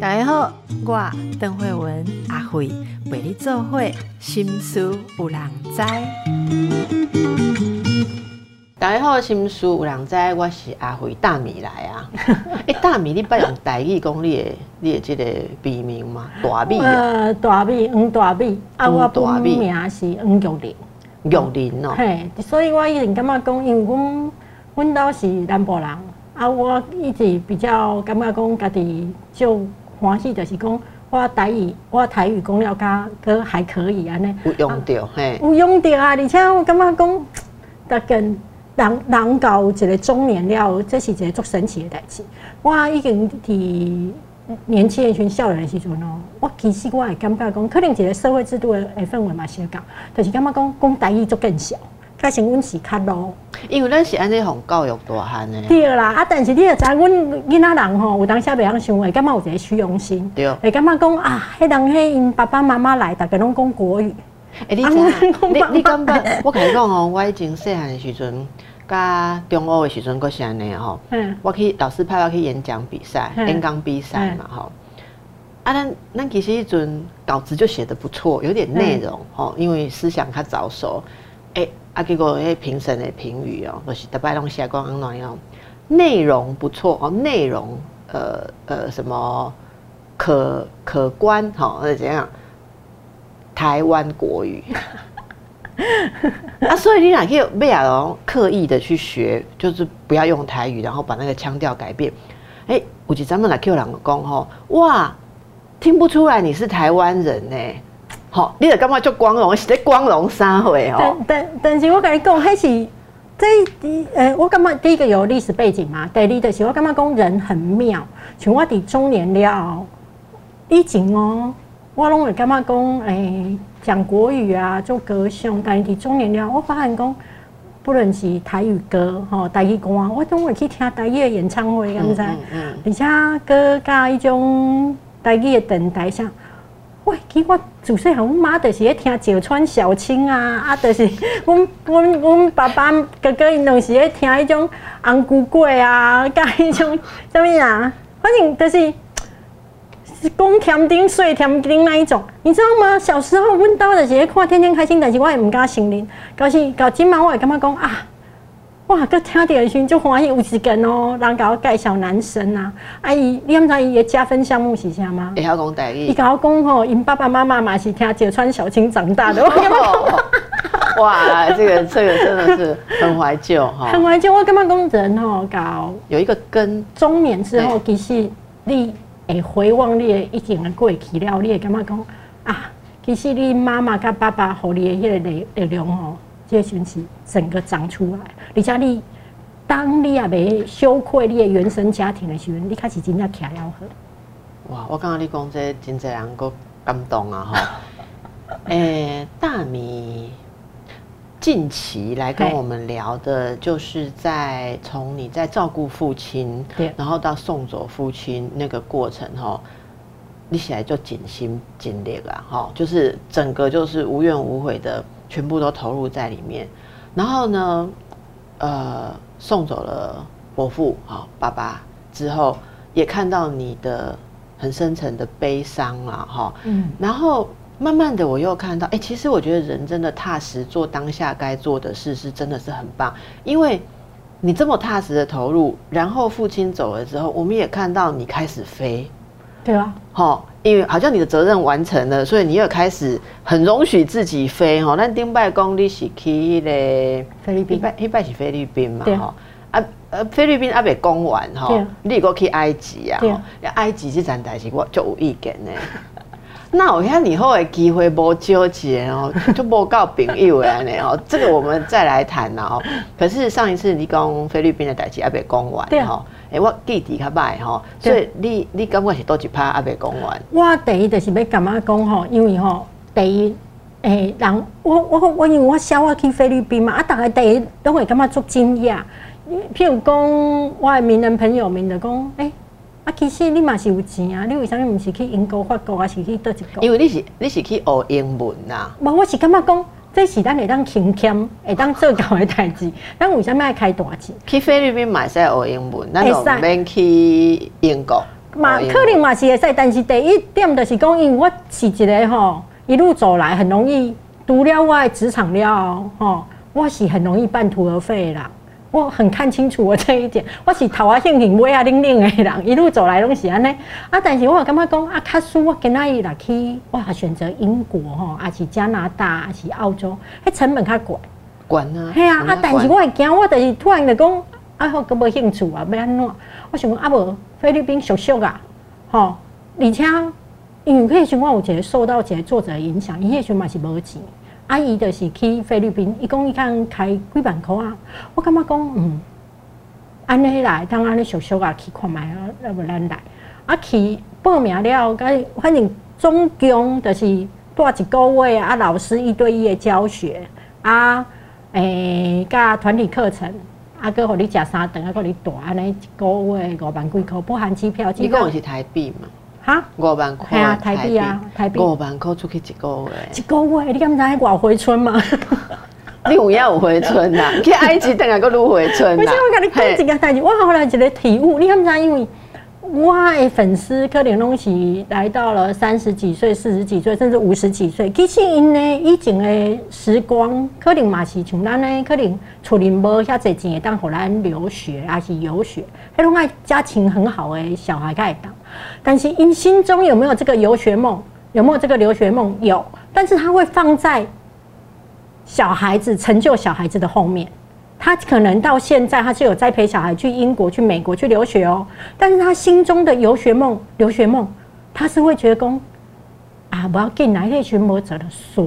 大家好，我邓慧文阿慧陪你做会心思有人知。大家好，心思有人知，我是阿慧大米来啊。哎，大米，你捌用台语讲你的你的这个笔名吗？大米啊，呃，大米，黄大米，啊，我大米本名是黄玉玲。玉林哦。嘿，所以我一直感觉讲，因为阮阮兜是南部人，啊，我一直比较感觉讲家己就欢喜，就是讲我台语，我台语讲了甲佫还可以安尼。有用到嘿。有用着啊，而且我感觉讲，逐跟人人到有一个中年了，这是一个足神奇的代志。我已经伫年轻的群少年的时阵哦，我其实我也感觉讲，可能一个社会制度的的氛围嘛相共，就是感觉讲讲台语足更少，加上阮是较老。因为咱是安尼互教育大汉的。对啦，啊，但是你也知，阮囡仔人吼，有当时袂晓想会，感觉有一个虚荣心，对会感觉讲啊，迄人迄因爸爸妈妈来，逐个拢讲国语。哎，你知影 你你感觉？我甲你讲哦，我以前细汉的时阵，甲中学的时阵，阁是安尼吼。嗯，我去老师派我去演讲比赛、嗯演讲比赛嘛吼。啊，咱咱其实迄阵稿子就写的不错，有点内容吼，因为思想较早熟。啊，结果迄评审的评语哦，就是逐摆拢写讲安怎样，内容不错哦，内容呃呃什么可可观吼，或者怎样，台湾国语。啊，所以你哪可以贝尔龙刻意的去学，就是不要用台语，然后把那个腔调改变。哎、有一咱们来 Q 两个讲吼，哇，听不出来你是台湾人呢。好，你就感觉就光荣，是在光荣三会哦但。但但是我跟你讲，迄是这第呃，我感觉第一个有历史背景嘛，第二就是我感觉讲人很妙，像我伫中年了，以前哦，我拢会感觉讲，诶、讲国语啊，做歌唱，但是伫中年了，我发现讲，不论是台语歌吼、台语歌，我总会去听台语的演唱会，敢知？嗯嗯而且搁甲迄种台语的电台上。喂，其实我自细汉，阮妈就是咧听石川小青啊，啊，就是 阮阮阮爸爸哥哥因拢是咧听迄种红菇粿啊，甲迄种 啥物啊，反正就是是 讲甜丁水甜丁那一种，你知道吗？小时候阮兜就是咧看《天天开心》，但是我也毋敢承认，到是到即满，我会感觉讲啊。哇！佮听到的时阵就欢喜有一间哦，人甲我介绍男生啊，啊伊，你毋知伊的加分项目是啥吗？会晓讲台伊语。甲我讲吼，因爸爸妈妈嘛是听芥川小青长大的，哦哇，这个这个真的是很怀旧哈，很怀旧。我感觉讲人吼，搞有一个根，中年之后，其实你会回望你的以前的过去了，你会感觉讲啊，其实你妈妈甲爸爸互你的迄个力力量吼，这个时阵是整个长出来，而且你当你也袂羞愧你的原生家庭的时候，你开始真正徛了好。哇！我刚刚你讲这真侪人够感动啊哈。诶、大米近期来跟我们聊的，就是在从你在照顾父亲，对然后到送走父亲那个过程哈，你起来就尽心尽力啦哈，就是整个就是无怨无悔的，全部都投入在里面。然后呢，呃，送走了伯父哈爸爸之后，也看到你的很深沉的悲伤啊哈，嗯，然后慢慢的，我又看到，哎、其实我觉得人真的踏实做当下该做的事，是真的是很棒。因为你这么踏实的投入，然后父亲走了之后，我们也看到你开始飞，对啊，哈，因为好像你的责任完成了，所以你又开始很容许自己飞哈。那丁拜公你是去那个菲律宾一拜一拜是菲律宾嘛对哈。啊呃，菲律宾还未讲完对哈，你如果去埃及啊，对吼埃及这站代志我就有意见呢。那我看以后的机会无纠结哦，就无够朋友的安尼哦。这个我们再来谈啦哦。可是上一次你讲菲律宾的代志还未讲完对吼，诶，我记忆较歹吼，所以你你感觉是倒一趴还未讲完？我第一就是要感觉讲吼，因为吼第一，诶、人我我我因为我小我去菲律宾嘛，啊，大家第一拢会感觉足惊讶。譬如讲，我的名人朋友们就讲，诶、啊，其实你嘛是有钱啊，你为啥物毋是去英国、法国，还是去倒一国？因为你是你是去学英文呐，无，我是感觉讲，这是咱会当轻俭，会当做到的代志。咱为什么爱开大钱？去菲律宾买使学英文，咱就会使免去英国。嘛，可能嘛是会使，但是第一点就是讲，因为我是一个吼，一路走来很容易除了我的职场了吼，我是很容易半途而废的人。我很看清楚我这一点，我是头啊兴兴尾啊冷冷的人，一路走来拢是安尼。啊，但是我感觉讲啊，卡输我今仔日来去，我选择英国吼，还是加拿大，还是澳洲，迄成本较贵。管啊，嘿啊，啊，但是我会惊，我就是突然就讲，啊，我个无兴趣啊，要安怎？我想讲啊，无菲律宾俗俗啊，吼，而且因为迄时阵我有一个受到一个作者的影响，伊迄时阵嘛是无钱，啊，伊就是去菲律宾，伊讲伊看开几万箍啊，我感觉讲，嗯，安尼来，当安尼俗俗啊去看觅啊，要不咱来，啊去报名了，甲反正总共就是带一个月啊，老师一对一的教学啊。诶，甲团体课程，啊，搁互你食三顿，啊，搁你住安尼一个月五万几箍，不含机票。你讲是台币嘛？哈，五万块，嘿啊台币啊台币。五万块出去一个月，一个月，你敢知影外回村吗？你有影有回村啊，去埃及等下个愈回春啦。而 且我跟你讲一件代志，我后来一个体悟，你敢知？因为我的粉丝可能拢是来到了三十几岁、四十几岁，甚至五十几岁。其实因呢以前的时光，可能嘛是像咱呢，可能厝里无遐侪钱，当互咱留学，还是游学，迄种爱家庭很好的小孩才会当。但是因心中有没有这个游学梦？有没有这个留学梦？有，但是他会放在小孩子成就小孩子的后面。他可能到现在他是有在陪小孩去英国、去美国去留学哦，但是他心中的游学梦、留学梦，他是会觉得讲啊，不要紧来那群无责的耍。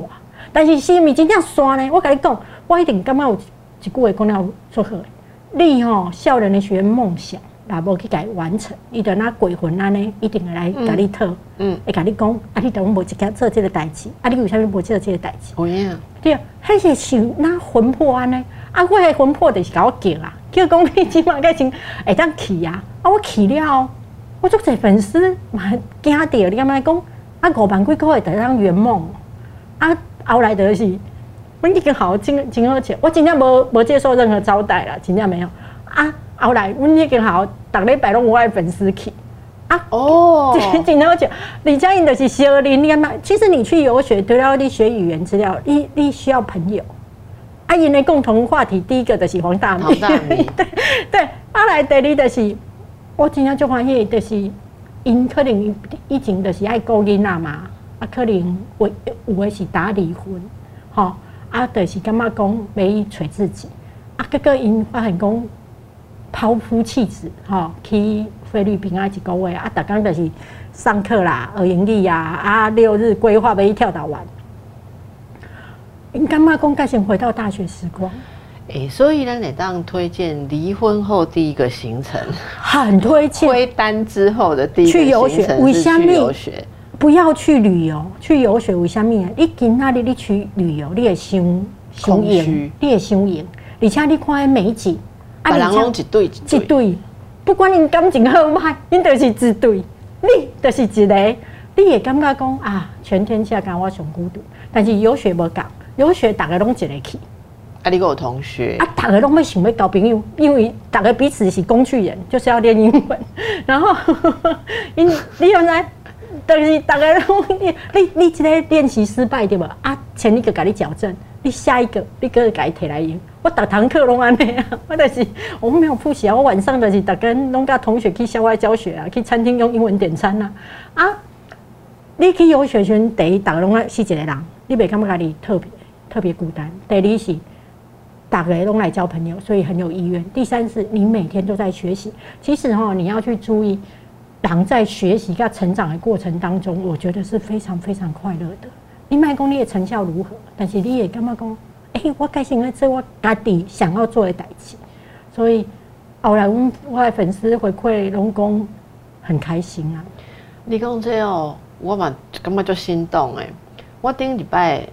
但是是咪真正耍呢？我跟你讲，我一定感觉有一句话讲了做好的。你吼、少年的学梦想，若无去甲伊完成，伊就那鬼魂安尼，一定会来甲你讨，嗯，会甲你讲，啊，你等无一件做这个代志，啊，你为啥物无做这个代志？有影，对，迄是想那魂魄安尼，啊，我的魂魄就是甲我叫啊，叫讲你即马个先会当去啊，啊，我去了，我足侪粉丝嘛惊着，你敢知讲啊五万几块会得当圆梦，啊，后来就是阮已经好真真好笑，我真正无无接受任何招待啦，真正没有啊，后来阮已经好逐礼拜拢有我的粉丝去。啊，哦，真好笑。李佳颖就是小林，你看嘛，其实你去游学，除了你学语言资料，你你需要朋友。啊，因的共同话题，第一个就是黄大米，黄大米 对对。啊来第二就是，我真正就欢喜，就是因可能以前就是爱顾囡仔嘛，啊，可能有有的是打离婚，吼，啊，就是感觉讲要去找自己，啊，结果因发现讲抛夫弃子，吼、去菲律宾啊一个月啊，逐工就是上课啦、学英语啊，啊，六日规划要去跳岛玩。因感觉讲，该先回到大学时光，诶，所以咱得当推荐离婚后第一个行程，很推荐。归单之后的第一个去游学行程是去为什么？游学。不要去旅游，去游学为什么？啊？你今仔日你去旅游，你会伤伤空虚，你会伤闲，而且你看迄美景，啊别人拢一对一一对，不管你感情好歹，你都是一对，你就是一个，你也感觉讲啊，全天下敢我上孤独。但是游学无共，游学大家拢一个去，啊，你个有同学啊，大家拢要想要交朋友，因为大家彼此是工具人，就是要练英文。然后，因你原来。但是大家拢你你你这个练习失败对无？啊，前一个给你矫正，你下一个你个给摕来用。我逐堂课拢安尼啊，我就是我没有复习啊，我晚上就是大跟拢甲同学去校外教学啊，去餐厅用英文点餐啊。啊，你去游学圈，第一，大家拢爱是一个人，你袂感觉家己特别特别孤单。第二是，大家拢来交朋友，所以很有意愿。第三是你每天都在学习。其实哈，你要去注意。人在学习跟成长的过程当中，我觉得是非常非常快乐的。你卖讲你的成效如何？但是你也干嘛讲，哎、我开心在做我家己想要做的代志。所以后来阮我的粉丝回馈拢讲很开心啊。你讲这哦，我嘛感觉就心动哎。我顶礼拜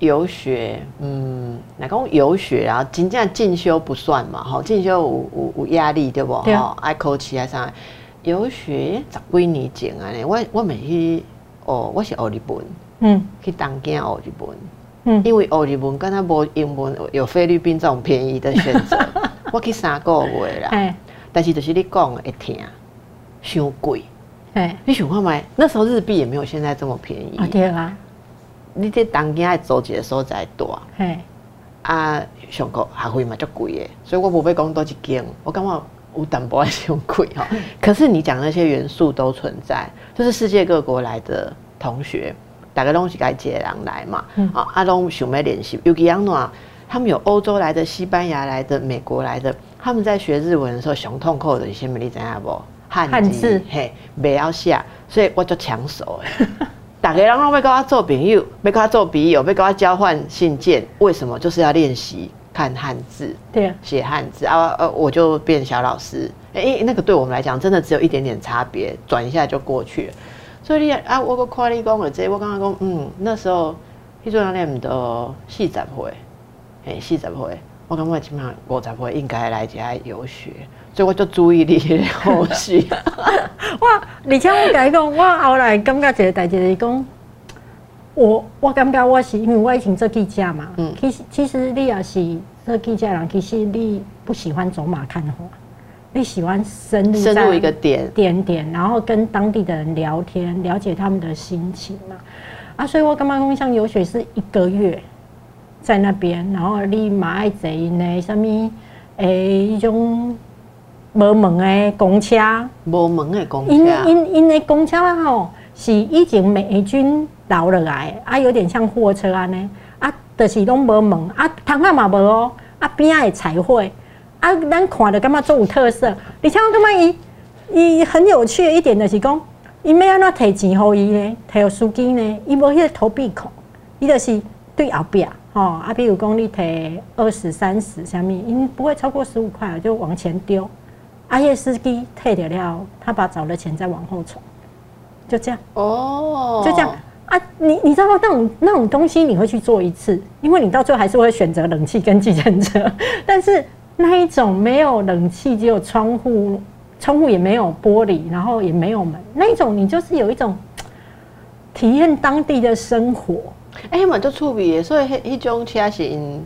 游学，嗯，来讲游学啊，真正进修不算嘛，吼，进修有有有压力对不？吼，爱考试啊啥。游学十几年前安尼，我我咪去哦，我是学日本，嗯去东京学日本。嗯因为学日本跟他无英文，有菲律宾这种便宜的选择，我去三个月啦。哎但是就是你讲的会听，伤贵。哎，你想看买那时候日币也没有现在这么便宜。啊对啊，你这当今爱走一个所在大，嘿，啊，上课学费嘛足贵的，所以我无要讲多一间，我感觉有淡薄仔伤贵吼。可是你讲那些元素都存在，就是世界各国来的同学，大家拢是该一个人来嘛，嗯啊，啊拢想要练习，尤其安怎，他们有欧洲来的、西班牙来的、美国来的，他们在学日文的时候，熊痛苦的是什么？你知影无？汉汉字嘿，袂晓写，所以我就抢手的。大家人拢要跟我做朋友，要跟我做笔友，要跟我交换信件，为什么？就是要练习看汉字、对啊，写汉字啊！呃，我就变小老师。哎、那个对我们来讲，真的只有一点点差别，转一下就过去了。所以你啊，我个看你讲的这，我刚刚讲，嗯，那时候迄阵念唔四十岁，诶，四十岁，我感觉起码五十岁应该来家游学，所以我就注意力的后续。我而且我甲你讲，我后来感觉一个代志是讲，我我感觉我是因为我以前做记者嘛，嗯其实其实你也是做记者人，其实你不喜欢走马看花，你喜欢深入深入一个点，点点，然后跟当地的人聊天，了解他们的心情嘛。啊，所以我感觉讲像游学是一个月在那边，然后你嘛爱坐呢什么诶，一种无门的公车。无门的公车，因因因的公车吼是以前美军留落来的，啊，有点像货车安尼，啊，就是拢无门，啊，窗仔嘛无哦，啊边仔会彩绘，啊，咱看着感觉足有特色，而且我感觉伊伊很有趣的一点就是讲，伊要安怎摕钱互伊呢？摕互司机呢？伊无迄个投币孔，伊就是对后壁。吼、啊，比如讲你摕二十、三十，啥物因不会超过十五块，就往前丢。阿叶斯基退掉了，他把找的钱再往后存，就这样，哦，就这样啊！你你知道那种那种东西你会去做一次，因为你到最后还是会选择冷气跟计程车，但是那一种没有冷气，只有窗户，窗户也没有玻璃，然后也没有门，那一种你就是有一种体验当地的生活。哎，嘛就趣味的，所以迄迄种车是因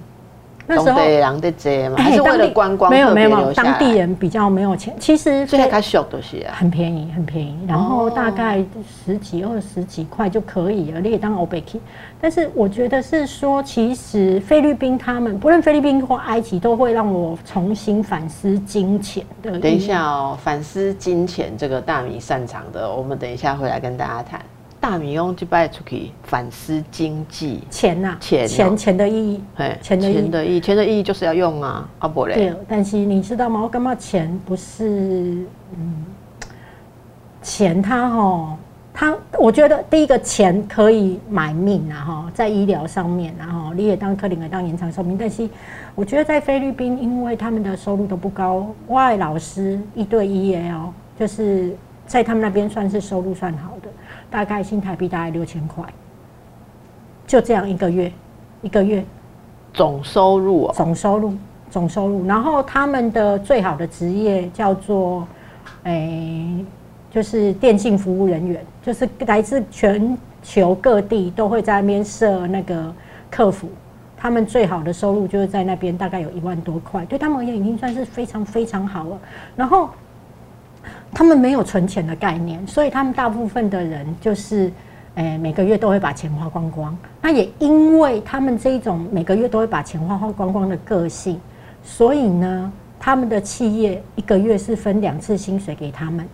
那时候人在坐嘛，还是为了观光没有没有当地，人比较没有钱，其实所以较俗就是啊。很便宜，很便宜，然后哦大概十几、二十几块就可以了，你也当欧贝 k 但是我觉得是说，其实菲律宾他们不论菲律宾或埃及，都会让我重新反思金钱的。等一下，哦，反思金钱这个大米擅长的，我们等一下回来跟大家谈。大米用去摆出去反思经济，钱呐、钱哦。钱钱的意义，嘿，钱的钱的意义，钱的意义就是要用啊，阿伯嘞，对，但是你知道吗？我感觉钱？不是，嗯，钱它哈，它我觉得第一个钱可以买命啊哈，在医疗上面然后你也当克林也当延长寿命，但是我觉得在菲律宾，因为他们的收入都不高，外老师一对一也哦，就是在他们那边算是收入算好的，大概新台币大概六千块，就这样一个月，一个月。总收入哦，总收入，总收入。然后他们的最好的职业叫做，诶、就是电信服务人员，就是来自全球各地都会在那边设那个客服。他们最好的收入就是在那边，大概有一万多块，对他们而言已经算是非常非常好了。然后他们没有存钱的概念，所以他们大部分的人就是，诶、每个月都会把钱花光光。那也因为他们这一种每个月都会把钱花花光光的个性，所以呢，他们的企业一个月是分两次薪水给他们，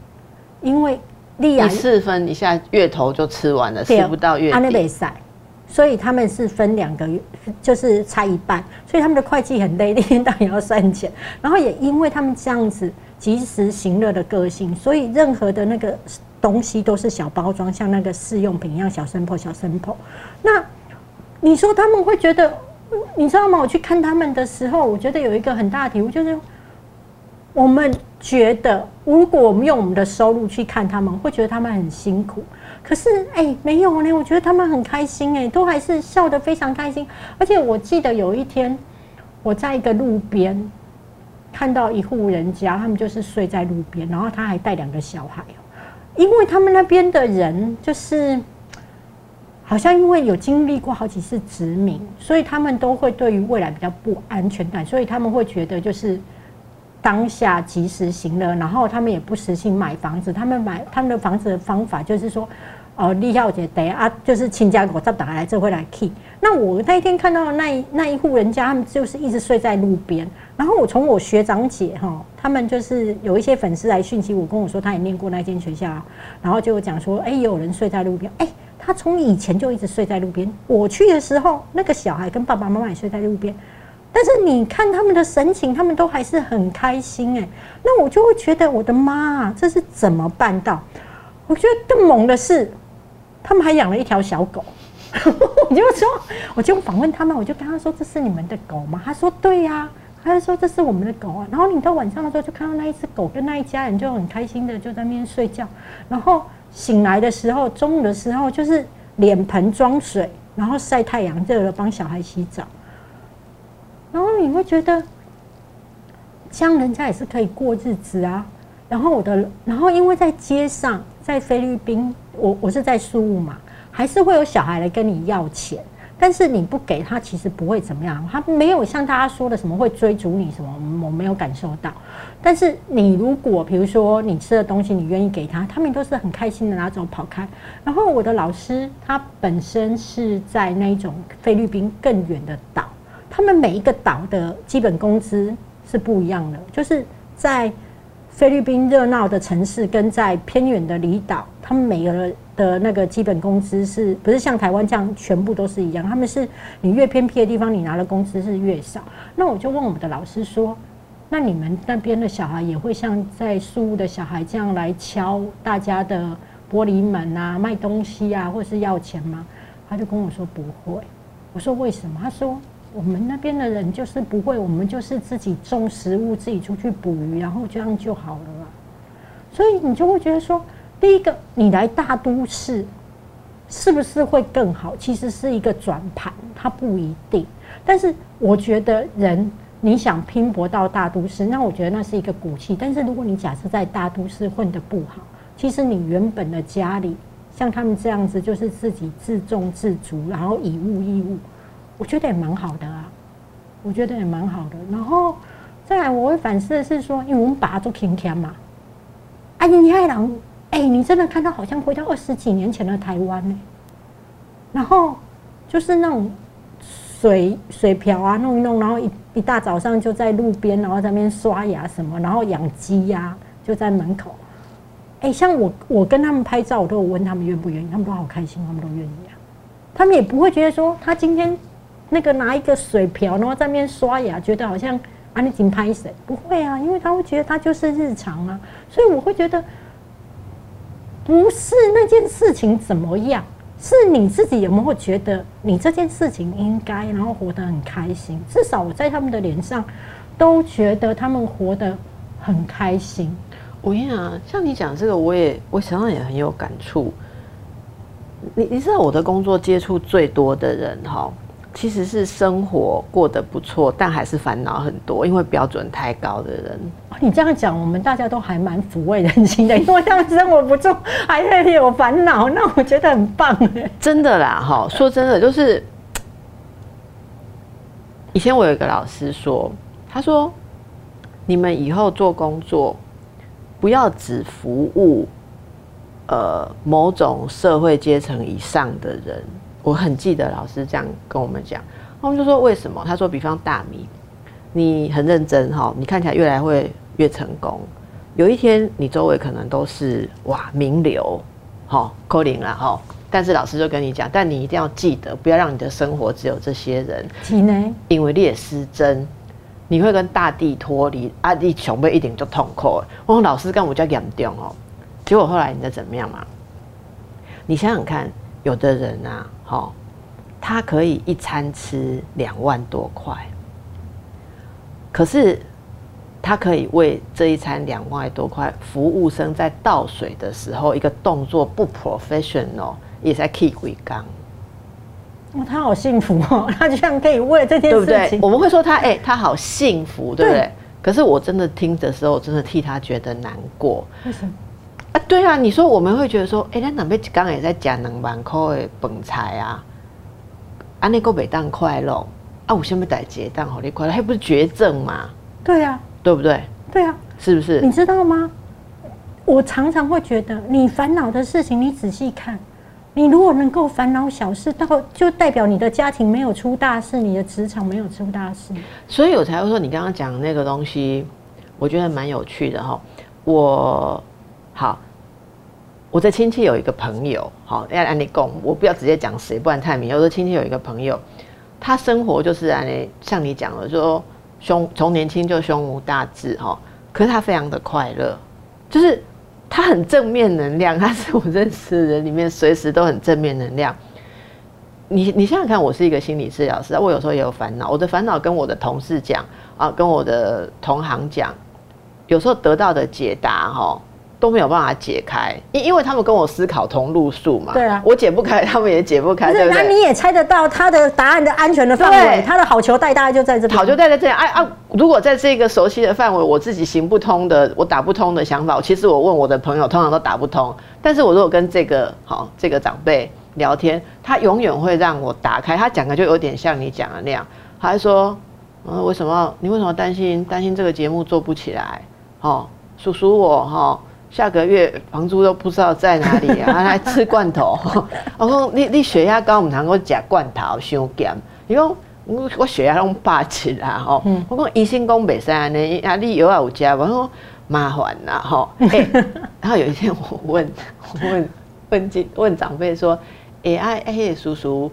因为利亚一次分一下月头就吃完了，吃不到月底。赛，所以他们是分两个月，就是差一半，所以他们的会计很累，一天到晚要算钱。然后也因为他们这样子及时行乐的个性，所以任何的那个东西都是小包装，像那个试用品一样，小生破小生破。那你说他们会觉得，你知道吗？我去看他们的时候，我觉得有一个很大的体悟，就是我们觉得，如果我们用我们的收入去看他们，会觉得他们很辛苦。可是，哎、没有呢，我觉得他们很开心，哎，都还是笑得非常开心。而且我记得有一天，我在一个路边看到一户人家，他们就是睡在路边，然后他还带两个小孩，因为他们那边的人就是好像因为有经历过好几次殖民，所以他们都会对于未来比较不安全感，所以他们会觉得就是当下及时行乐，然后他们也不实行买房子，他们买他们的房子的方法就是说，哦，李小姐等下啊，就是亲家我再打来这会来 key。那我那一天看到那一那一户人家，他们就是一直睡在路边，然后我从我学长姐哈，他们就是有一些粉丝来讯息我，跟我说他也念过那间学校，然后就讲说，哎，有人睡在路边，哎。他从以前就一直睡在路边。我去的时候，那个小孩跟爸爸妈妈也睡在路边。但是你看他们的神情，他们都还是很开心哎。那我就会觉得，我的妈，这是怎么办到？我觉得更猛的是，他们还养了一条小狗。我就说，我就访问他们，我就跟他说：“这是你们的狗吗？”他说：“对呀。”他就说：“这是我们的狗啊。”然后你到晚上的时候，就看到那一只狗跟那一家人就很开心的就在那边睡觉，然后。醒来的时候，中午的时候就是脸盆装水，然后晒太阳热了，帮小孩洗澡。然后你会觉得，这样人家也是可以过日子啊。然后我的，然后因为在街上，在菲律宾，我我是在苏务嘛，还是会有小孩来跟你要钱。但是你不给他，其实不会怎么样。他没有像大家说的什么会追逐你什么，我没有感受到。但是你如果比如说你吃的东西，你愿意给他，他们都是很开心的拿走跑开。然后我的老师他本身是在那种菲律宾更远的岛，他们每一个岛的基本工资是不一样的，就是在菲律宾热闹的城市跟在偏远的离岛，他们每个人。的那个基本工资是不是像台湾这样全部都是一样？他们是你越偏僻的地方，你拿的工资是越少。那我就问我们的老师说：“那你们那边的小孩也会像在树屋的小孩这样来敲大家的玻璃门啊，卖东西啊，或是要钱吗？”他就跟我说：“不会。”我说：“为什么？”他说：“我们那边的人就是不会，我们就是自己种食物，自己出去捕鱼，然后这样就好了啦。”所以你就会觉得说。第一个，你来大都市是不是会更好？其实是一个转盘，它不一定。但是我觉得人你想拼搏到大都市，那我觉得那是一个骨气。但是如果你假设在大都市混得不好，其实你原本的家里像他们这样子，就是自己自重自足，然后以物易物，我觉得也蛮好的啊。我觉得也蛮好的。然后再来，我会反思的是说，因为我们把它做平天嘛，啊，你爱郎。哎，你真的看到好像回到二十几年前的台湾呢？然后就是那种水水瓢啊，弄一弄，然后一一大早上就在路边，然后在那边刷牙什么，然后养鸡呀，就在门口。哎，像我我跟他们拍照，我都有问他们愿不愿意，他们都好开心，他们都愿意啊。他们也不会觉得说他今天那个拿一个水瓢，然后在那边刷牙，觉得好像啊你紧拍谁？不会啊，因为他会觉得他就是日常啊，所以我会觉得。不是那件事情怎么样，是你自己有没有觉得你这件事情应该，然后活得很开心？至少我在他们的脸上都觉得他们活得很开心。我跟你讲，像你讲这个，我也我想想也很有感触。你你知道我的工作接触最多的人哈？其实是生活过得不错，但还是烦恼很多，因为标准太高的人。你这样讲，我们大家都还蛮抚慰人心的，因为他们生活不错，还有烦恼，那我觉得很棒哎。真的啦，哈，说真的，就是以前我有一个老师说，他说你们以后做工作不要只服务呃某种社会阶层以上的人。我很记得老师这样跟我们讲，我们就说为什么？他说，比方大米，你很认真哈，你看起来越来会越成功，有一天你周围可能都是哇名流，哈，扣零了哈。但是老师就跟你讲，但你一定要记得，不要让你的生活只有这些人。因为你也失真，你会跟大地脱离，啊，你穷被一点就痛苦。我说老师跟我叫严重哦，结果后来你的怎么样嘛？你想想看。有的人啊，哈，他可以一餐吃两万多块，可是他可以为这一餐两万多块，服务生在倒水的时候，一个动作不 professional，也在 keep 回缸。哇，他好幸福哦，他居然可以为这件事情，我们会说他，哎，他好幸福，对不对？可是我真的听的时候，真的替他觉得难过。为什么？啊，对啊，你说我们会觉得说，哎、咱哪边刚刚也在讲两万块的本菜啊，啊，那个袂当快乐，啊，我先不代志会当好你快乐？还不是绝症嘛，对啊，对不对？对啊，是不是你？知道吗？我常常会觉得，你烦恼的事情，你仔细看，你如果能够烦恼小事，到就代表你的家庭没有出大事，你的职场没有出大事。所以我才会说，你刚刚讲那个东西，我觉得蛮有趣的哈。我好，我的亲戚有一个朋友，好，要按你讲，我不要直接讲谁，不然太明。我的亲戚有一个朋友，他生活就是按你像你讲的，说胸从年轻就胸无大志哈，可是他非常的快乐，就是他很正面能量，他是我认识的人里面随时都很正面能量。你你想想看，我是一个心理治疗师，我有时候也有烦恼。我的烦恼跟我的同事讲啊，跟我的同行讲，有时候得到的解答哈都没有办法解开，因因为他们跟我思考同路数嘛。对啊我解不开，他们也解不开，对不对？那你也猜得到他的答案的安全的范对围，他的好球带大概就在这边。好球带在这里，哎啊！如果在这个熟悉的范围，我自己行不通的，我打不通的想法，其实我问我的朋友，通常都打不通。但是我如果跟这个好这个长辈聊天，他永远会让我打开。他讲的就有点像你讲的那样，他还说，嗯，为什么你为什么担心担心这个节目做不起来？哦，叔叔我哈、下个月房租都不知道在哪里啊，还来吃罐头。我说你你血压高，唔通我食罐头伤咸。你讲我我血压拢八七啦吼，嗯我讲医生讲袂使安尼，啊你药啊有食，我讲麻烦啦吼。欸然后有一天我问我问问进问长辈说，哎啊啊迄个叔叔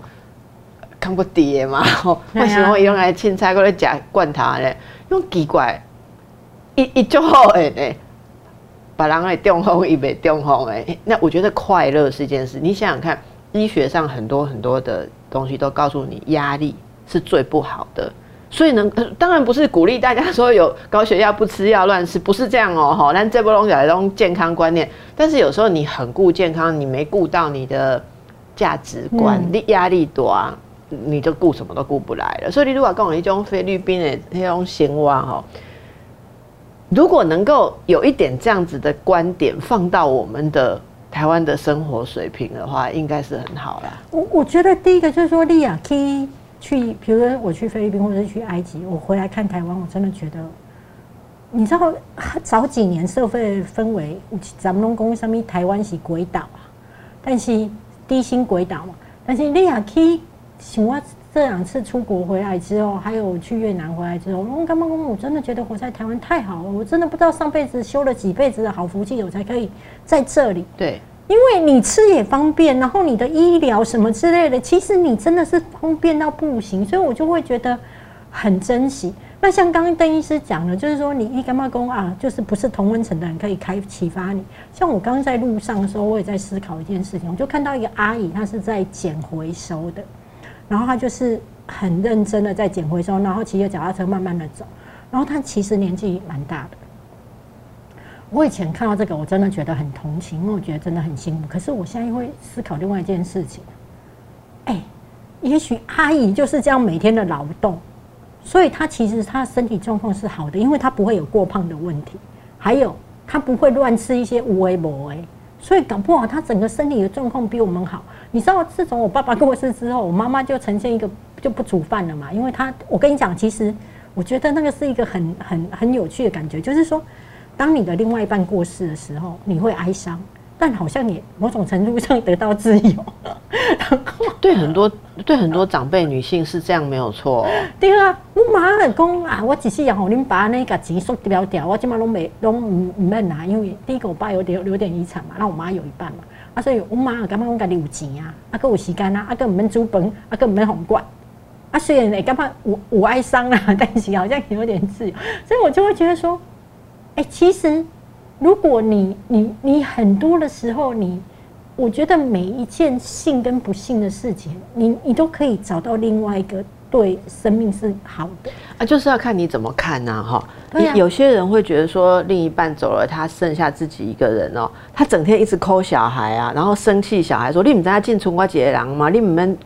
看过爹嘛？吼，哎呀为什么伊拢来凊彩，搁咧食罐头咧？因为奇怪，伊伊足好诶呢。别人会中风，伊袂中风诶。那我觉得快乐是一件事。你想想看，医学上很多很多的东西都告诉你，压力是最不好的。所以呢，呃当然不是鼓励大家说有高血压不吃药乱吃，不是这样哦，哈。但这波东西来种健康观念，但是有时候你很顾健康，你没顾到你的价值观，嗯你压力多啊，你就顾什么都顾不来了。所以你如果跟我一种菲律宾的那种生活哈，如果能够有一点这样子的观点放到我们的台湾的生活水平的话，应该是很好啦。我我觉得第一个就是说，利亚可以去，比如说我去菲律宾或者是去埃及，我回来看台湾，我真的觉得，你知道早几年社会氛围，咱们拢讲上面台湾是鬼岛啊，但是低薪鬼岛嘛，但是利亚去想我这两次出国回来之后，还有去越南回来之后，我干妈公？我真的觉得活在台湾太好了，我真的不知道上辈子修了几辈子的好福气，我才可以在这里。对，因为你吃也方便，然后你的医疗什么之类的，其实你真的是方便到不行，所以我就会觉得很珍惜。那像刚刚邓医师讲的，就是说你一干妈公啊，就是不是同温层的人可以开启发你。像我刚刚在路上的时候，我也在思考一件事情，我就看到一个阿姨，她是在捡回收的，然后他就是很认真的在捡回收，然后骑着脚踏车慢慢的走，然后他其实年纪蛮大的。我以前看到这个，我真的觉得很同情，因为我觉得真的很辛苦。可是我现在会思考另外一件事情，哎、也许阿姨就是这样每天的劳动，所以她其实她身体状况是好的，因为她不会有过胖的问题，还有她不会乱吃一些无为博哎，所以搞不好她整个身体的状况比我们好。你知道，自从我爸爸过世之后，我妈妈就呈现一个就不煮饭了嘛，因为她我跟你讲，其实我觉得那个是一个很很很有趣的感觉，就是说。当你的另外一半过世的时候，你会哀伤，但好像也某种程度上得到自由。然后，对很多对很多长辈女性是这样没有错、哦。对啊，我妈就讲啊，我一世人互恁爸那个钱缩掉掉，我今嘛拢没拢唔唔免拿，因为第一个我爸有点有点遗产嘛，那我妈有一半嘛，啊，所以我妈感觉讲家己有钱啊，啊，佮有时间啊，啊，佮唔免煮饭，啊，佮唔免红管。啊，虽然会感觉有 有哀伤啊，但是好像有点自由，所以我就会觉得说。哎、其实如果你你你很多的时候，你我觉得每一件幸跟不幸的事情，你你都可以找到另外一个对生命是好的。啊，就是要看你怎么看呐、哈。有些人会觉得说，另一半走了，他剩下自己一个人哦，他整天一直抠小孩啊，然后生气小孩说：“你唔知道进村我一个人吗？你唔免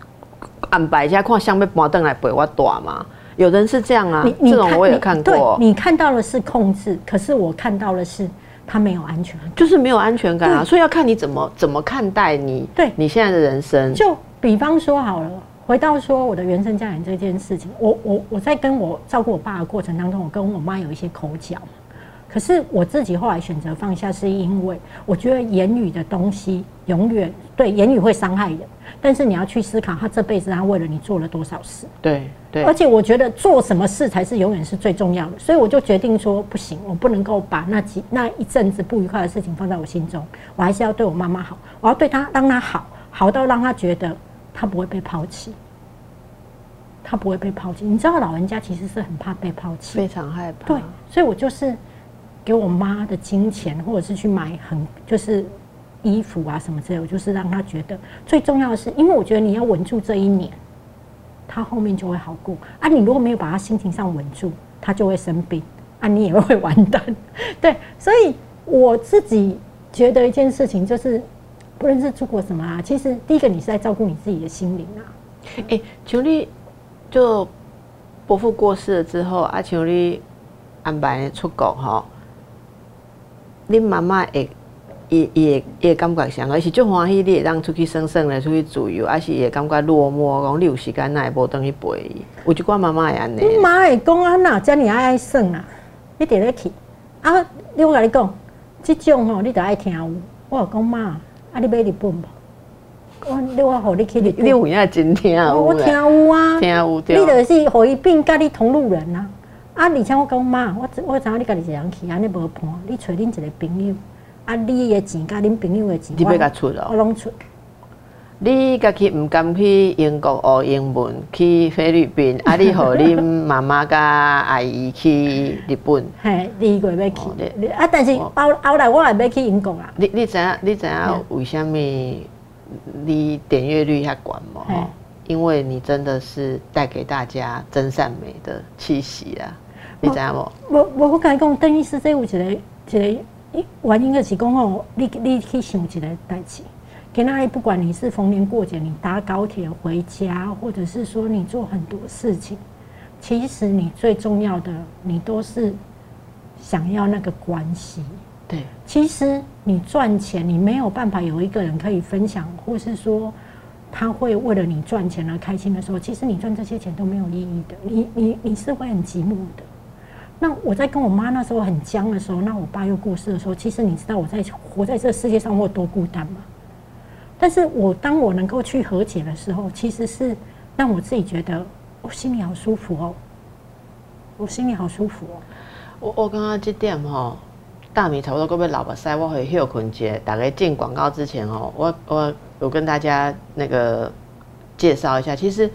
安排一下看像被搬凳来陪我大吗？”有人是这样啊，这种我也看对过。你看到的是控制，可是我看到的是他没有安全感。就是没有安全感啊，所以要看你怎么怎么看待你对你现在的人生。就比方说好了，回到说我的原生家庭这件事情，我我我在跟我照顾我爸的过程当中，我跟我妈有一些口角。可是我自己后来选择放下，是因为我觉得言语的东西永远对言语会伤害人，但是你要去思考他这辈子他为了你做了多少事。对对而且我觉得做什么事才是永远是最重要的，所以我就决定说不行，我不能够把那几那一阵子不愉快的事情放在我心中，我还是要对我妈妈好，我要对她让她好，好到让她觉得她不会被抛弃，她不会被抛弃。你知道老人家其实是很怕被抛弃，非常害怕。对，所以我就是给我妈的金钱，或者是去买很就是衣服啊什么之类，我就是让她觉得最重要的是，因为我觉得你要稳住这一年，他后面就会好过啊。你如果没有把他心情上稳住，他就会生病啊，你也会完蛋。对，所以我自己觉得一件事情就是，不论是出国什么啊，其实第一个你是在照顾你自己的心灵啊。哎、像你就伯父过世了之后，啊，像你安排出国吼，恁妈妈会伊伊会伊会感觉啥？伊是足欢喜，你会当出去耍耍咧出去自由，还是会感觉落寞？讲你有时间，那会无等去陪伊？有一寡妈妈会安尼。你妈会讲啊，哪遮尔爱耍啊？你伫咧去啊？你我甲你讲，即种吼，你着爱听有。我讲妈，啊，你买日本无？我你我互你去日你有本。影真听有我我听，有啊，听有你对。就是互伊变甲你同路人啊。啊，而且我讲妈，我我知影你家己一个人去，安尼无伴，你找恁一个朋友，啊，你的钱甲恁朋友的钱，你要出哦我拢出。你家己毋甘去英国学英文，去菲律宾，啊，你互恁妈妈甲阿姨去日本。嘿，二月要去哦你，你啊，但是哦后后来我也要去英国啊。你你知影你知嗯影为什么你点阅率遐悬无？嘿吼，因为你真的是带给大家真善美的气息啊！你知道无？我我我甲你讲，邓医师这有一个一个原因就是讲哦，你你去想一个代志。今仔日不管你是逢年过节，你搭高铁回家，或者是说你做很多事情，其实你最重要的，你都是想要那个关系。对，其实你赚钱，你没有办法有一个人可以分享，或是说他会为了你赚钱而开心的时候，其实你赚这些钱都没有意义的，你你你是会很寂寞的。那我在跟我妈那时候很僵的时候，那我爸又过世的时候，其实你知道我在活在这世界上我有多孤单吗？但是我当我能够去和解的时候，其实是让我自己觉得我心里好舒服哦，我心里好舒服哦。我我刚刚这点吼，大米差不多够要老目屎，我会休困一下。大概进广告之前哦，我我有跟大家那个介绍一下，其实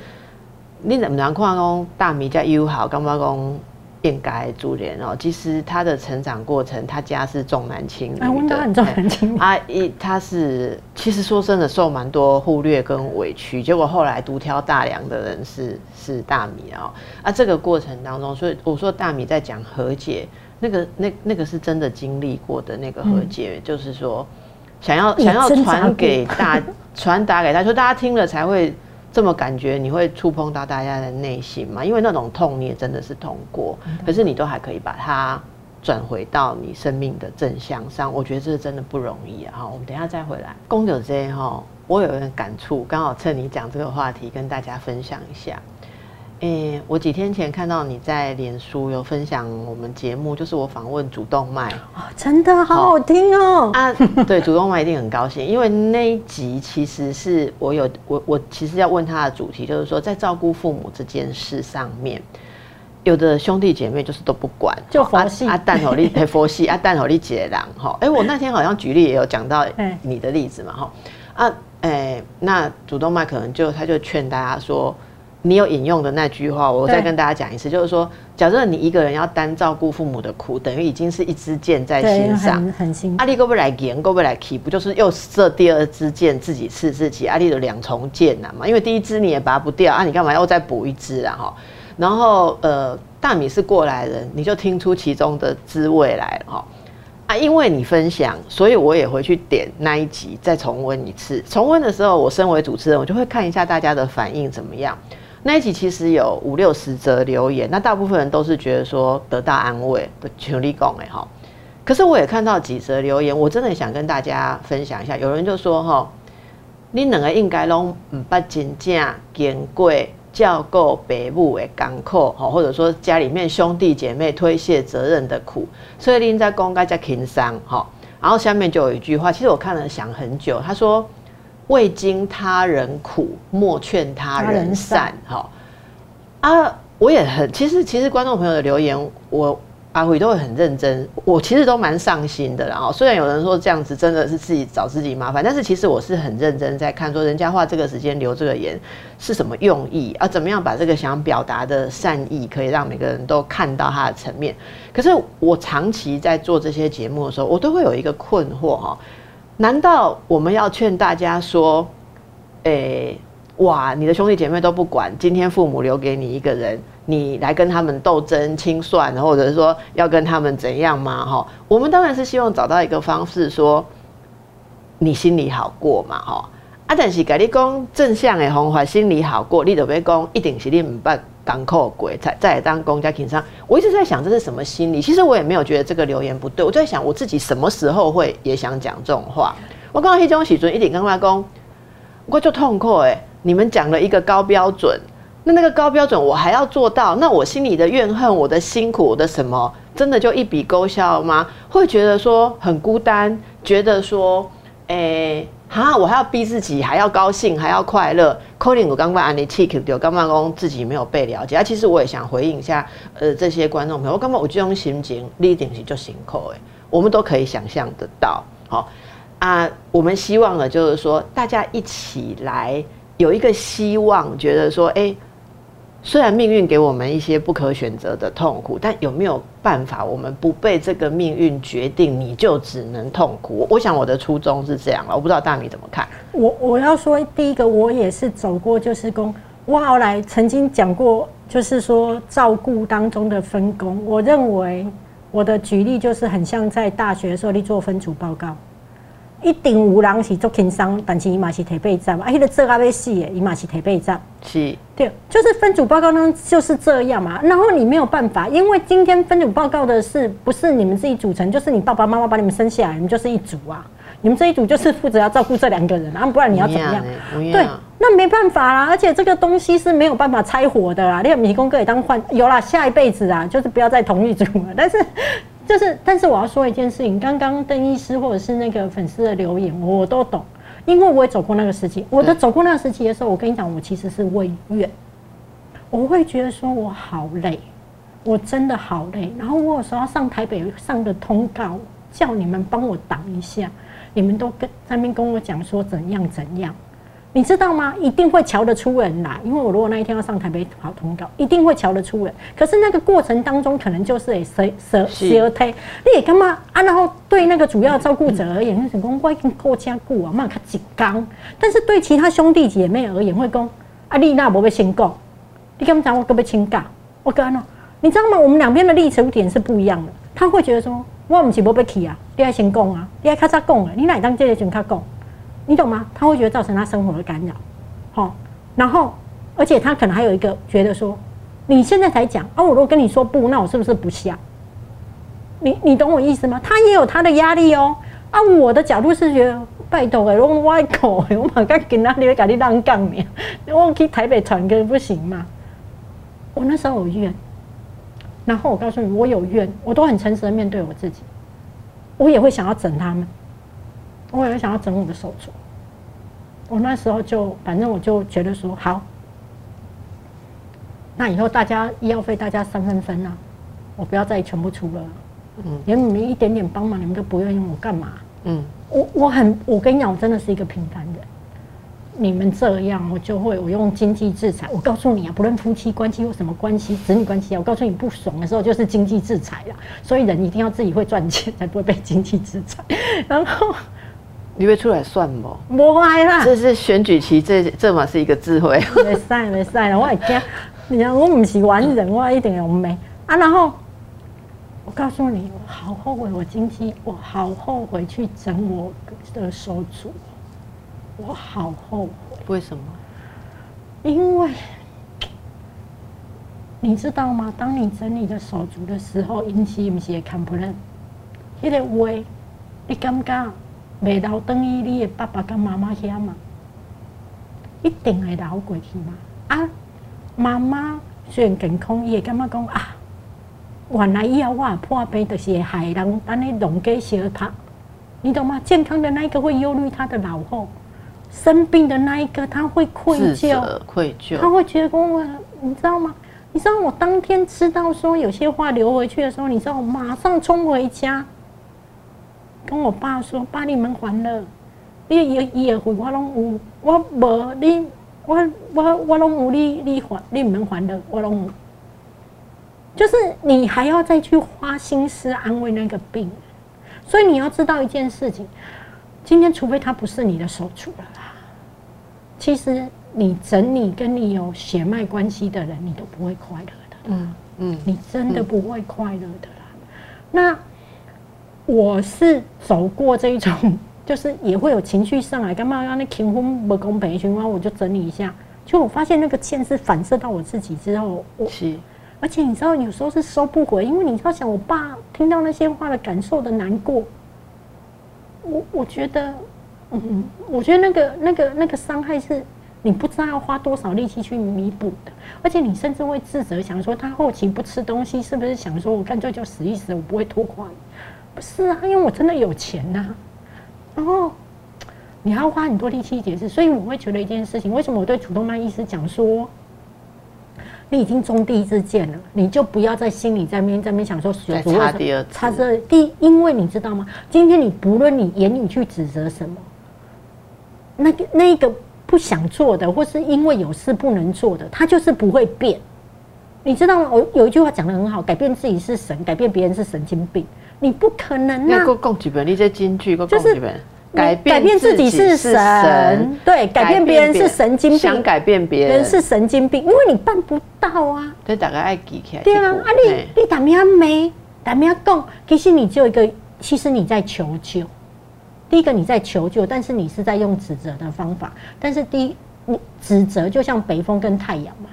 你怎么样看讲大米加友好，感觉讲应该主人哦，其实他的成长过程，他家是重男轻女的，啊，温达很重男轻女，啊，一他是其实说真的受蛮多忽略跟委屈，结果后来独挑大梁的人是是大米哦。啊，这个过程当中，所以我说大米在讲和解，那个那那个是真的经历过的那个和解，就是说想要想要传给大 传达给他，说大家听了才会这么感觉，你会触碰到大家的内心嘛？因为那种痛你也真的是痛过，可是你都还可以把它转回到你生命的正向上，我觉得这是真的不容易啊！哈，我们等一下再回来。公九这哈，我有点感触，刚好趁你讲这个话题，跟大家分享一下。诶、我几天前看到你在脸书有分享我们节目，就是我访问主动脉哦，真的好好听哦。啊，对，主动脉一定很高兴，因为那一集其实是我有我我其实要问他的主题，就是说在照顾父母这件事上面，有的兄弟姐妹就是都不管，就佛系啊啊，蛋吼你嘿 佛系啊，蛋头力解囊哈。哎，我那天好像举例也有讲到哎你的例子嘛哈啊，哎，那主动脉可能就他就劝大家说。你有引用的那句话，我再跟大家讲一次，就是说，假设你一个人要单照顾父母的苦，等于已经是一支箭在，心上，很很辛苦阿。力够不来演，够不来 key，不就是又射第二支箭自己刺自己？阿力的两重箭呐嘛，因为第一支你也拔不掉啊，你干嘛要再补一支啊？哈，然后呃，大米是过来人，你就听出其中的滋味来了哈。啊，因为你分享，所以我也回去点那一集再重温一次。重温的时候，我身为主持人，我就会看一下大家的反应怎么样。那一集其实有五六十则留言，那大部分人都是觉得说得到安慰，就像你讲的哈。可是我也看到几则留言，我真的想跟大家分享一下。有人就说哈，你两个应该拢唔捌真正经过教过北母的艰苦，哈，或者说家里面兄弟姐妹推卸责任的苦，所以您在公该在轻伤哈。然后下面就有一句话，其实我看了想很久，他说未经他人苦，莫劝他人善，哈啊，我也很，其实其实观众朋友的留言我。阿辉都会很认真，我其实都蛮上心的。然后虽然有人说这样子真的是自己找自己麻烦，但是其实我是很认真在看，说人家花这个时间留这个言是什么用意啊？怎么样把这个想表达的善意可以让每个人都看到他的层面？可是我长期在做这些节目的时候，我都会有一个困惑哈，难道我们要劝大家说，诶，哇，你的兄弟姐妹都不管，今天父母留给你一个人？你来跟他们斗争清算，或者是说要跟他们怎样吗？哈，我们当然是希望找到一个方式，说你心里好过嘛，哈。啊，但是跟你讲正向的方法，心里好过，你就别讲一定是你唔捌港口鬼才再当公家庭上。我一直在想这是什么心理，其实我也没有觉得这个留言不对。我在想我自己什么时候会也想讲这种话。我刚刚迄种时阵一点跟他讲，我就痛苦诶。你们讲了一个高标准。那那个高标准我还要做到，那我心里的怨恨、我的辛苦、我的什么，真的就一笔勾销吗？会觉得说很孤单，觉得说，诶，哈，我还要逼自己，还要高兴，还要快乐。Colin，我刚刚安利 tick 丢，刚刚讲自己没有被了解。啊，其实我也想回应一下，呃，这些观众朋友，我刚刚我这种心情，立定是就辛苦诶，我们都可以想象得到。好啊，我们希望呢，就是说大家一起来有一个希望，觉得说，哎。虽然命运给我们一些不可选择的痛苦，但有没有办法，我们不被这个命运决定，你就只能痛苦？我想我的初衷是这样了，我不知道大米怎么看。我我要说，第一个我也是走过，就是工，我后来曾经讲过，就是说照顾当中的分工。我认为我的举例就是很像在大学的时候你做分组报告。一定有人是做轻松，但是伊嘛是提备站嘛，啊，迄个做啊要死的，伊嘛是提备站。是，对，就是分组报告呢就是这样嘛。然后你没有办法，因为今天分组报告的是不是你们自己组成，就是你爸爸妈妈把你们生下来，你们就是一组啊。你们这一组就是负责要照顾这两个人，啊，不然你要怎么样？对，那没办法啦。而且这个东西是没有办法拆伙的啦。你米工哥也当换有啦，下一辈子啊，就是不要再同一组了。但是。就是，但是我要说一件事情，刚刚邓医师或者是那个粉丝的留言，我都懂，因为我也走过那个时期。我的走过那个时期的时候，我跟你讲，我其实是为怨，我会觉得说我好累，我真的好累。然后我有时候要上台北上的通告，叫你们帮我挡一下，你们都跟那边跟我讲说怎样怎样。你知道吗？一定会瞧得出人来，因为我如果那一天要上台北跑通告，一定会瞧得出人。可是那个过程当中，可能就是诶，谁谁谁推，你也干嘛啊？然后对那个主要照顾者而言，那成功我已经够加固啊，嘛他紧刚。但是对其他兄弟姐妹而言，会讲啊，丽娜不被先告，你跟我讲我可不请告？我跟他你知道吗？我们两边的立足点是不一样的。他会觉得说，我唔是不被起啊，你爱先讲啊，你爱咔嚓讲啊，你哪当这个先卡讲？你懂吗？他会觉得造成他生活的干扰，好，然后，而且他可能还有一个觉得说，你现在才讲啊，我如果跟你说不，那我是不是不孝？你你懂我意思吗？他也有他的压力哦。啊，我的角度是觉得，拜托诶，我歪口诶，我马上跟他你会搞你浪杠面，我去台北传歌不行吗？我那时候有怨，然后我告诉你，我有怨，我都很诚实的面对我自己，我也会想要整他们。我也想要整我的手镯，我那时候就反正我就觉得说好，那以后大家医药费大家三分分啊，我不要再全部出了，嗯，连你们一点点帮忙你们都不愿意我干嘛？嗯，我我很我跟你讲，我真的是一个平凡人，你们这样我就会我用经济制裁，我告诉你啊，不论夫妻关系或什么关系，子女关系啊，我告诉你不爽的时候就是经济制裁了，所以人一定要自己会赚钱，才不会被经济制裁，然后。你会出来算不？不会啦，这是选举期，这这嘛是一个智慧。没赛没赛了，我会惊。你讲我唔是完人，我一定要美啊。然后我告诉你，我好后悔我经济，我好后悔去整我的手足，我好后悔。为什么？因为你知道吗？当你整理的手足的时候，引起一些看不认。迄个话，你感觉袂留等于你的爸爸跟妈妈遐嘛？一定会留过去嘛？啊，妈妈虽然健康，伊会感觉讲啊，原来以后我也破病，就是会害人安尼弄假相拍，你懂吗？健康的那一个会忧虑他的老后，生病的那一个他会愧疚。愧疚他，会觉得跟我，你知道吗？你知道我当天知道说有些话流回去的时候，你知道我马上冲回家，跟我爸说：“爸，你们还了，你伊伊的会我拢有，我无你，我我我拢有你你还，你们还了，我拢有。”就是你还要再去花心思安慰那个病人，所以你要知道一件事情，今天除非他不是你的手足了啦，其实你整你跟你有血脉关系的人，你都不会快乐的。嗯嗯，你真的不会快乐的啦。那我是走过这一种，就是也会有情绪上来，干嘛让那情婚不公平循环，我就整理一下。就我发现那个线是反射到我自己之后，我是而且你知道有时候是收不回，因为你要想我爸听到那些话的感受的难过，我我觉得，嗯，我觉得那个那个那个伤害是你不知道要花多少力气去弥补的，而且你甚至会自责，想说他后期不吃东西，是不是想说我干脆就死一死，我不会拖垮你？不是啊，因为我真的有钱呐、然后你还要花很多力气解释，所以我会觉得一件事情，为什么我对主动脉医师讲说？你已经中第一支箭了，你就不要在心里在面在面想说再主为什么插第二次插这第，因为你知道吗？今天你不论你言语去指责什么，那个那个不想做的，或是因为有事不能做的，他就是不会变。你知道吗？我有一句话讲的很好，改变自己是神，改变别人是神经病。你不可能啊！要够讲几本，你这京剧够就是讲几本，你改变自己是神，对，改变别人是神经病，想改变别人人是神经病，因为你办不到啊。对大家爱记起来。对啊，啊你嘿你打咩没打咩讲，其实你只有一个，其实你在求救。第一个你在求救，但是你是在用指责的方法。但是第一，你指责就像北风跟太阳嘛，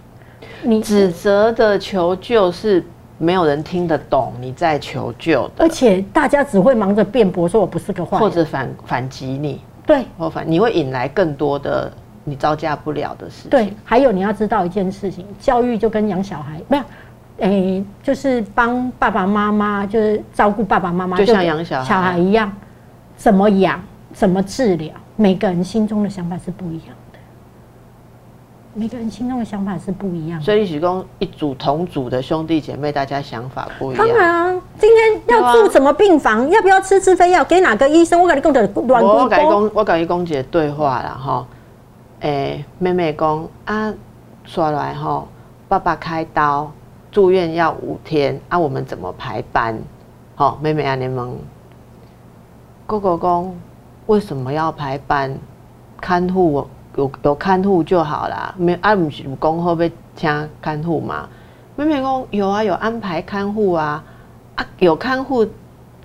你指责的求救是没有人听得懂你在求救的而，且大家只会忙着辩驳，说我不是个坏人，或者反反击你，对或反你会引来更多的你招架不了的事情。对，还有你要知道一件事情，教育就跟养小孩没有。诶、就是帮爸爸妈妈，就是照顾爸爸妈妈，就像养小孩小孩一样，怎么养，怎么治疗，每个人心中的想法是不一样的。每个人心中的想法是不一样的。所以你许公一组同组的兄弟姐妹，大家想法不一当样。然啊，今天要住什么病房，要不要吃自费药，给哪个医生，我跟你讲的乱我跟你。讲，我跟你讲一个对话啦吼。诶、妹妹讲啊，说来吼，爸爸开刀住院要五天，啊，我们怎么排班？好、妹妹啊，你们。哥哥讲，为什么要排班？看护有有看护就好啦，没啊，不是有讲好要请看护嘛？妹妹讲有啊，有安排看护啊，啊，有看护，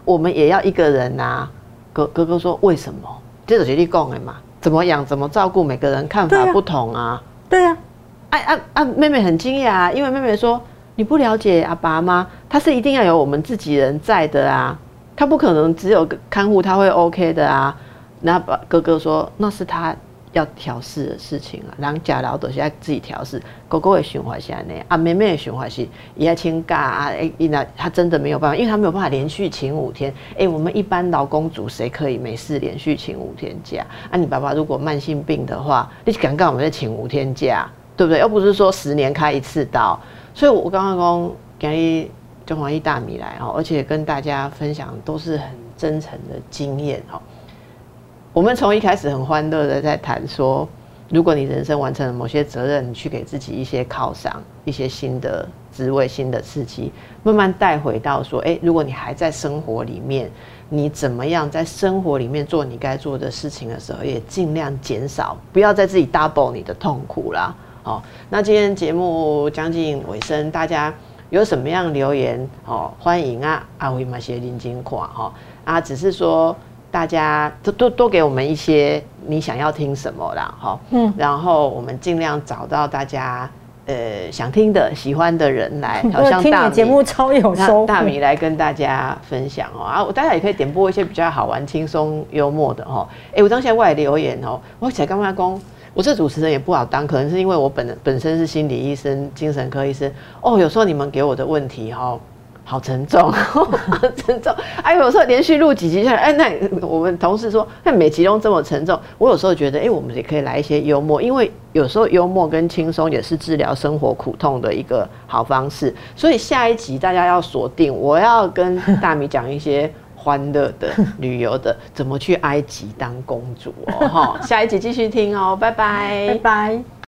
我们也要一个人啊。哥哥哥说为什么？这就是你讲的嘛，怎么养怎么照顾，每个人看法不同啊。对啊，啊啊啊！妹妹很惊讶啊，因为妹妹说你不了解阿爸妈，他是一定要有我们自己人在的啊，他不可能只有个看护他会 OK 的啊。那爸哥哥说那是他要调试的事情啊，人家老都是要自己调试。哥哥的循环是安尼，啊妹妹的循环是也要请假啊，哎、那他真的没有办法，因为他没有办法连续请五天。哎、我们一般劳工族谁可以没事连续请五天假？啊，你爸爸如果慢性病的话，你敢干我们再请五天假？对不对？又不是说十年开一次刀，所以我刚刚讲今日中华一大米来哦，而且跟大家分享都是很真诚的经验哦。我们从一开始很欢乐的在谈说，如果你人生完成了某些责任，你去给自己一些犒赏，一些新的职位、新的刺激，慢慢带回到说，诶，如果你还在生活里面，你怎么样在生活里面做你该做的事情的时候，也尽量减少，不要再自己 double 你的痛苦啦。哦，那今天节目将近尾声，大家有什么样留言哦？欢迎啊，阿辉马些林金款哈啊，只是说大家多多多给我们一些你想要听什么啦哈，嗯然后我们尽量找到大家呃想听的、喜欢的人来，好我听你节目超有收获。大米来跟大家分享哦啊，我大家也可以点播一些比较好玩、轻松、幽默的哈。哎、我当下外留言哦，我起来刚刚讲，我这主持人也不好当，可能是因为我本本身是心理医生、精神科医生哦。有时候你们给我的问题哈、哦。好沉重，好沉重。哎，有时候连续录几集下来，哎，那我们同事说，那每集都这么沉重，我有时候觉得，哎，我们也可以来一些幽默，因为有时候幽默跟轻松也是治疗生活苦痛的一个好方式。所以下一集大家要锁定，我要跟大米讲一些欢乐的、旅游的，怎么去埃及当公主哦。哈，下一集继续听哦，拜拜拜拜。